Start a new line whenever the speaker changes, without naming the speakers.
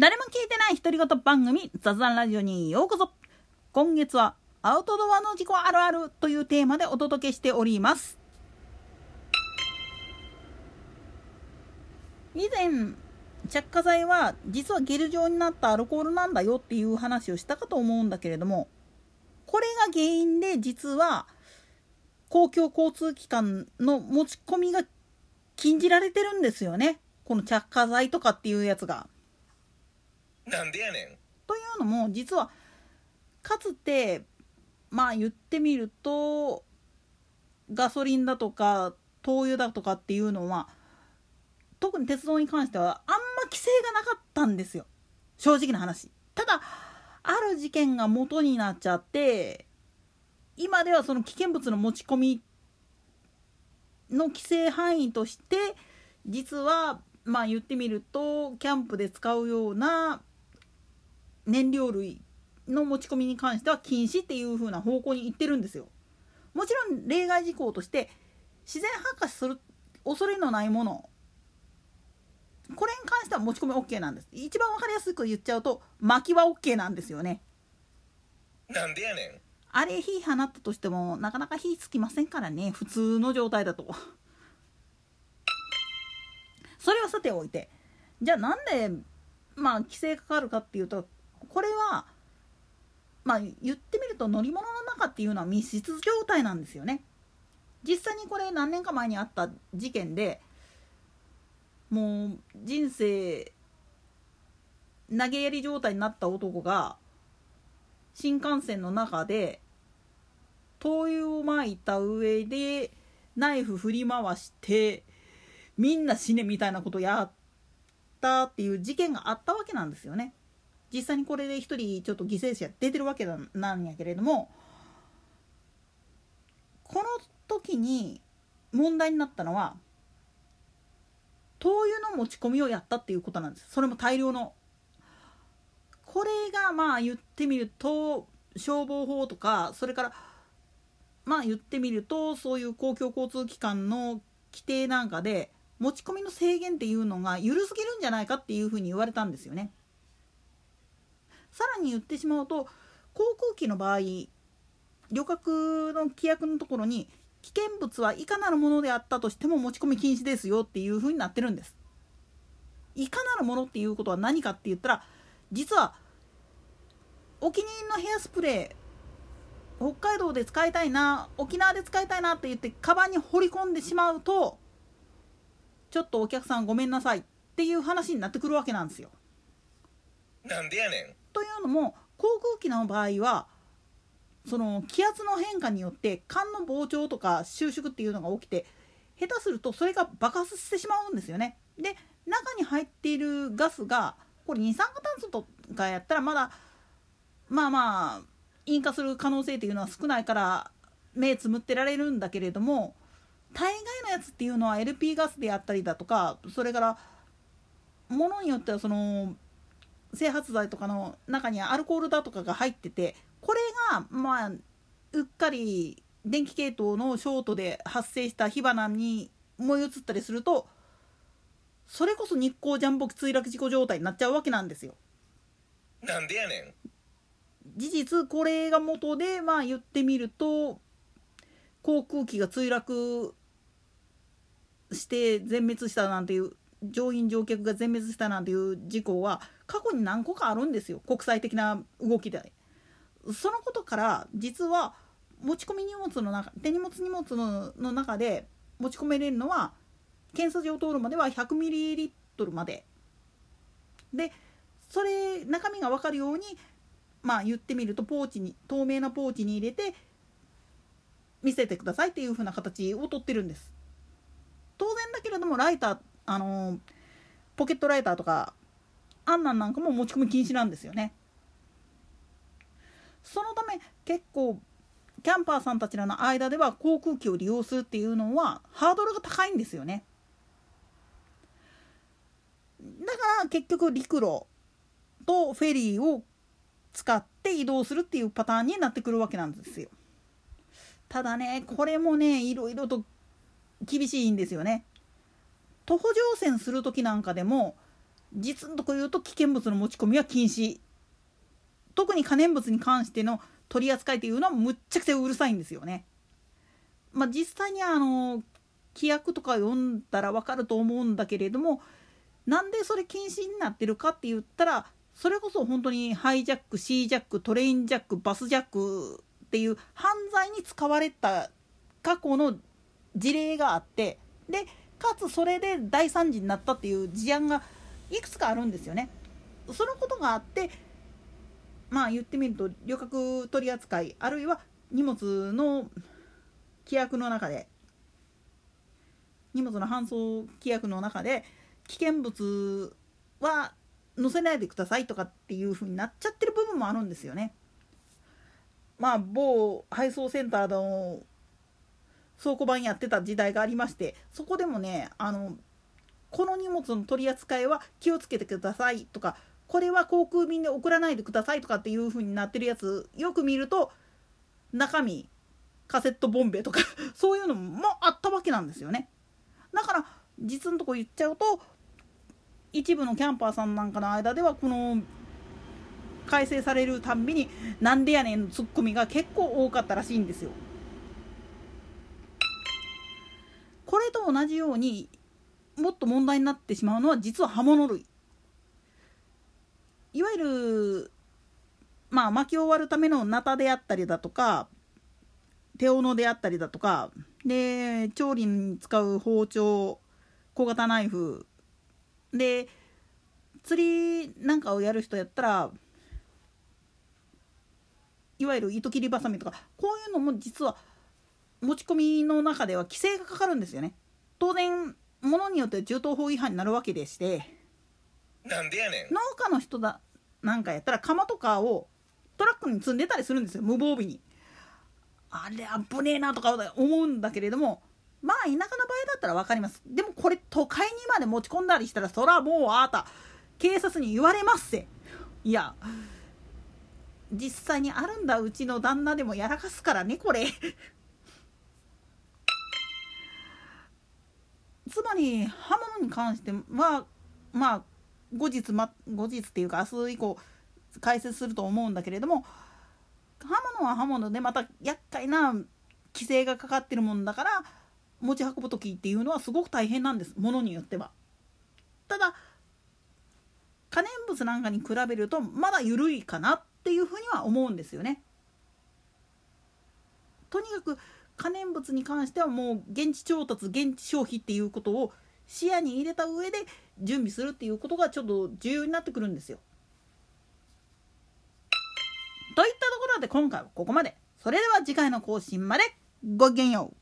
誰も聞いてない独り言番組雑談ラジオにようこそ。今月はアウトドアの事故あるあるというテーマでお届けしております。以前着火剤は実はゲル状になったアルコールなんだよっていう話をしたかと思うんだけれどもこれが原因で実は公共交通機関の持ち込みが禁じられてるんですよね。この着火剤とかっていうやつが。
なんでやねん。
というのも実はかつてまあ言ってみるとガソリンだとか灯油だとかっていうのは特に鉄道に関してはあんま規制がなかったんですよ。正直な話。ただある事件が元になっちゃって今ではその危険物の持ち込みの規制範囲として実はまあ言ってみるとキャンプで使うような燃料類の持ち込みに関しては禁止っていう風な方向に行ってるんですよ。もちろん例外事項として自然発火する恐れのないもの。これに関しては持ち込み OK なんです。一番分かりやすく言っちゃうと薪は OK なんですよね。
なんでやねん。
あれ火放ったとしてもなかなか火つきませんからね。普通の状態だと。それはさておいて。じゃあなんでまあ規制かかるかっていうとこれはまあ言ってみると乗り物の中っていうのは密室状態なんですよね。実際にこれ何年か前にあった事件でもう人生投げやり状態になった男が新幹線の中で灯油をまいた上でナイフ振り回してみんな死ねみたいなことやったっていう事件があったわけなんですよね。実際にこれで1人ちょっと犠牲者出てるわけなんやけれどもこの時に問題になったのは灯油の持ち込みをやったっていうことなんですそれも大量の。これがまあ言ってみると消防法とかそれからまあ言ってみるとそういう公共交通機関の規定なんかで持ち込みの制限っていうのが緩すぎるんじゃないかっていうふうに言われたんですよね。さらに言ってしまうと航空機の場合旅客の規約のところに危険物はいかなるものであったとしても持ち込み禁止ですよっていうふうになってるんです。いかなるものっていうことは何かって言ったら実はお気に入りのヘアスプレー北海道で使いたいな沖縄で使いたいなって言ってカバンに放り込んでしまうとちょっとお客さんごめんなさいっていう話になってくるわけなんですよ。
なんでやねん
というのも航空機の場合はその気圧の変化によって管の膨張とか収縮っていうのが起きて下手するとそれが爆発してしまうんですよね。で中に入っているガスがこれ二酸化炭素とかやったらまだまあまあ引火する可能性っていうのは少ないから目つむってられるんだけれども大概のやつっていうのは LP ガスであったりだとかそれからものによってはその整髪剤とかの中にアルコールだとかが入っててこれがまあうっかり電気系統のショートで発生した火花に燃え移ったりするとそれこそ日光ジャンボ墜落事故状態になっちゃうわけなんですよ。
なんでやねん
事実これが元でまあ言ってみると航空機が墜落して全滅したなんていう乗員乗客が全滅したなんていう事故は過去に何個かあるんですよ国際的な動きで。そのことから実は持ち込み荷物の中手荷物荷物のの中で持ち込めれるのは検査場を通るまでは100ミリリットルまで。でそれ中身が分かるようにまあ言ってみるとポーチに透明なポーチに入れて見せてくださいっていう風な形をとってるんです。当然だけれどもライターあのポケットライターとかあんなんなんかも持ち込み禁止なんですよね。そのため結構キャンパーさんたちらの間では航空機を利用するっていうのはハードルが高いんですよね。だから結局陸路とフェリーを使って移動するっていうパターンになってくるわけなんですよ。ただねこれもねいろいろと厳しいんですよね。徒歩乗船する時なんかでも実のとこ言うと危険物の持ち込みは禁止特に可燃物に関しての取り扱いっていうのはむっちゃくちゃうるさいんですよね。まあ、実際にあの規約とか読んだら分かると思うんだけれどもなんでそれ禁止になってるかって言ったらそれこそ本当にハイジャック C ジャックトレインジャックバスジャックっていう犯罪に使われた過去の事例があってでかつそれで大惨事になったっていう事案がいくつかあるんですよね。そのことがあってまあ言ってみると旅客取扱いあるいは荷物の規約の中で荷物の搬送規約の中で危険物は載せないでくださいとかっていう風になっちゃってる部分もあるんですよね。まあ某配送センターの倉庫版やってた時代がありましてそこでもねあのこの荷物の取り扱いは気をつけてくださいとかこれは航空便で送らないでくださいとかっていう風になってるやつよく見ると中身カセットボンベとか そういうのもあったわけなんですよね。だから実のとこ言っちゃうと一部のキャンパーさんなんかの間ではこの改正されるたんびに「なんでやねん」のツッコミが結構多かったらしいんですよ。これと同じようにもっと問題になってしまうのは実は刃物類。いわゆるまあ巻き終わるためのナタであったりだとか手斧であったりだとかで調理に使う包丁小型ナイフで釣りなんかをやる人やったらいわゆる糸切りばさみとかこういうのも実は持ち込みの中では規制がかかるんですよね。当然物によって銃刀法違反になるわけでして。
なんでやねん。
農家の人だなんかやったら釜とかをトラックに積んでたりするんですよ無防備に。あれ危ねえなとか思うんだけれどもまあ田舎の場合だったら分かります。でもこれ都会にまで持ち込んだりしたらそらもうあなた警察に言われますせ。いや実際にあるんだうちの旦那でもやらかすからねこれつまり刃物に関してはまあ後日、ま、後日っていうか明日以降解説すると思うんだけれども刃物は刃物でまた厄介な規制がかかってるもんだから持ち運ぶ時っていうのはすごく大変なんですものによっては。ただ可燃物なんかに比べるとまだ緩いかなっていうふうには思うんですよね。とにかく可燃物に関してはもう現地調達現地消費っていうことを視野に入れた上で準備するっていうことがちょっと重要になってくるんですよ。といったところで今回はここまで。それでは次回の更新までごきげんよう。